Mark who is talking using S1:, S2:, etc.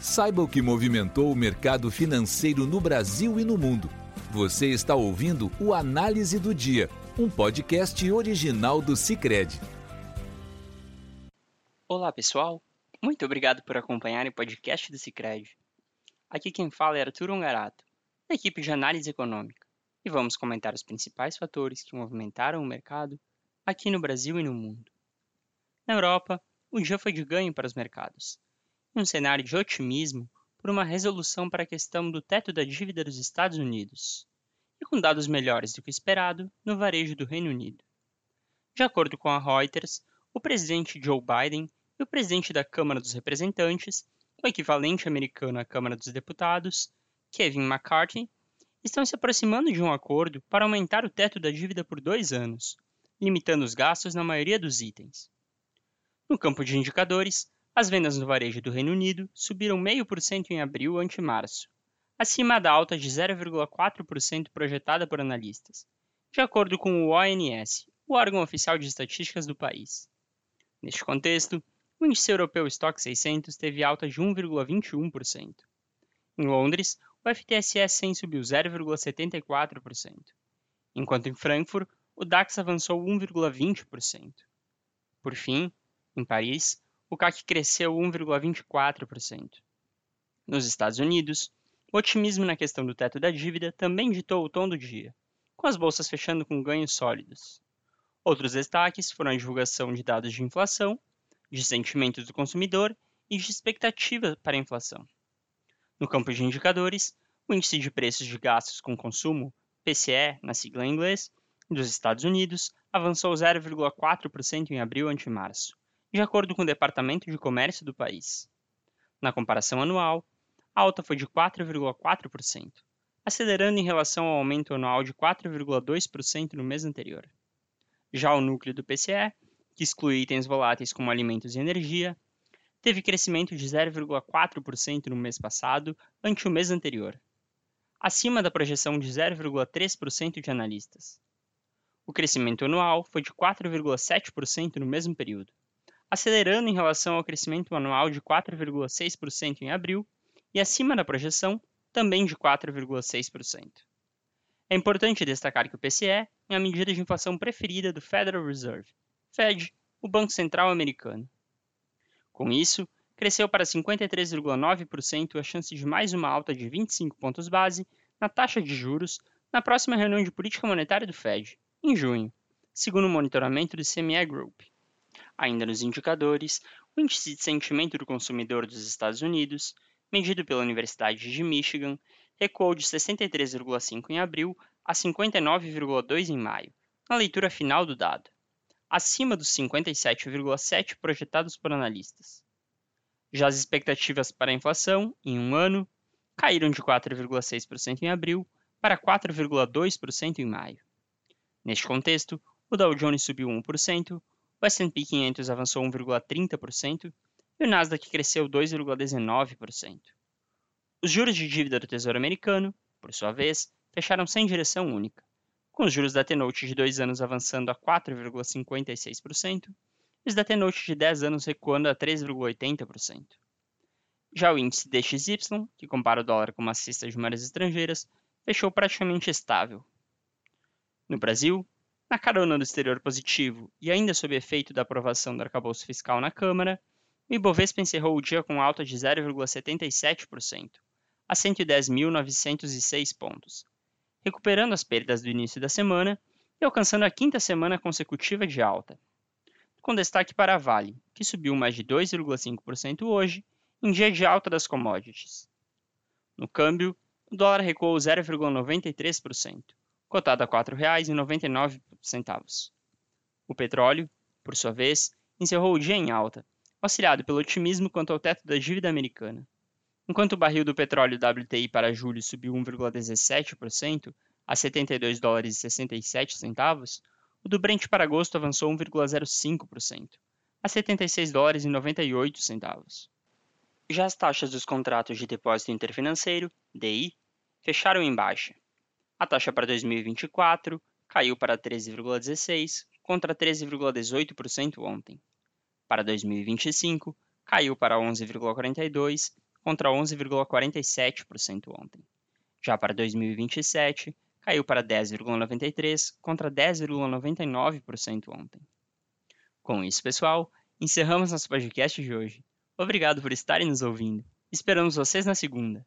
S1: Saiba o que movimentou o mercado financeiro no Brasil e no mundo. Você está ouvindo o Análise do Dia, um podcast original do Cicred.
S2: Olá, pessoal. Muito obrigado por acompanhar o podcast do Cicred. Aqui quem fala é Arthur Ongarato, da equipe de análise econômica, e vamos comentar os principais fatores que movimentaram o mercado aqui no Brasil e no mundo. Na Europa, o dia foi de ganho para os mercados, um cenário de otimismo por uma resolução para a questão do teto da dívida dos Estados Unidos, e com dados melhores do que esperado no varejo do Reino Unido. De acordo com a Reuters, o presidente Joe Biden e o presidente da Câmara dos Representantes, o equivalente americano à Câmara dos Deputados, Kevin McCarthy, estão se aproximando de um acordo para aumentar o teto da dívida por dois anos, limitando os gastos na maioria dos itens. No campo de indicadores, as vendas no varejo do Reino Unido subiram 0,5% em abril ante março, acima da alta de 0,4% projetada por analistas, de acordo com o ONS, o órgão oficial de estatísticas do país. Neste contexto, o índice europeu Stock 600 teve alta de 1,21%. Em Londres, o FTSE 100 subiu 0,74%, enquanto em Frankfurt, o DAX avançou 1,20%. Por fim, em Paris, o CAC cresceu 1,24%. Nos Estados Unidos, o otimismo na questão do teto da dívida também ditou o tom do dia, com as bolsas fechando com ganhos sólidos. Outros destaques foram a divulgação de dados de inflação, de sentimentos do consumidor e de expectativa para a inflação. No campo de indicadores, o índice de preços de gastos com consumo, PCE, na sigla em inglês, dos Estados Unidos avançou 0,4% em abril ante março, de acordo com o Departamento de Comércio do país. Na comparação anual, a alta foi de 4,4%, acelerando em relação ao aumento anual de 4,2% no mês anterior. Já o núcleo do PCE, que exclui itens voláteis como alimentos e energia, teve crescimento de 0,4% no mês passado ante o mês anterior, acima da projeção de 0,3% de analistas. O crescimento anual foi de 4,7% no mesmo período, acelerando em relação ao crescimento anual de 4,6% em abril e acima da projeção, também de 4,6%. É importante destacar que o PCE é a medida de inflação preferida do Federal Reserve, Fed, o Banco Central americano. Com isso, cresceu para 53,9% a chance de mais uma alta de 25 pontos base na taxa de juros na próxima reunião de política monetária do Fed, em junho, segundo o monitoramento do CME Group. Ainda nos indicadores, o índice de sentimento do consumidor dos Estados Unidos, medido pela Universidade de Michigan, recuou de 63,5 em abril a 59,2 em maio, na leitura final do dado, acima dos 57,7 projetados por analistas. Já as expectativas para a inflação, em um ano, caíram de 4,6% em abril para 4,2% em maio. Neste contexto, o Dow Jones subiu 1%, o S&P 500 avançou 1,30% e o Nasdaq cresceu 2,19%. Os juros de dívida do Tesouro Americano, por sua vez, fecharam sem direção única, com os juros da T-Note de 2 anos avançando a 4,56% e os da T-Note de 10 anos recuando a 3,80%. Já o índice DXY, que compara o dólar com uma cesta de moedas estrangeiras, fechou praticamente estável. No Brasil, na carona do exterior positivo e ainda sob efeito da aprovação do arcabouço fiscal na Câmara, o Ibovespa encerrou o dia com alta de 0,77%, a 110.906 pontos, recuperando as perdas do início da semana e alcançando a quinta semana consecutiva de alta. Com destaque para a Vale, que subiu mais de 2,5% hoje, em dia de alta das commodities. No câmbio, o dólar recuou 0,93%, cotado a R$ 4,99. O petróleo, por sua vez, encerrou o dia em alta, auxiliado pelo otimismo quanto ao teto da dívida americana. Enquanto o barril do petróleo WTI para julho subiu 1,17% a 72 dólares e 67 centavos, o do Brent para agosto avançou 1,05% a 76 dólares e 98 centavos. Já as taxas dos contratos de depósito interfinanceiro, DI, fecharam em baixa, a taxa para 2024 caiu para 13,16% contra 13,18% ontem. Para 2025, caiu para 11,42% contra 11,47% ontem. Já para 2027, caiu para 10,93% contra 10,99% ontem. Com isso, pessoal, encerramos nosso podcast de hoje. Obrigado por estarem nos ouvindo. Esperamos vocês na segunda.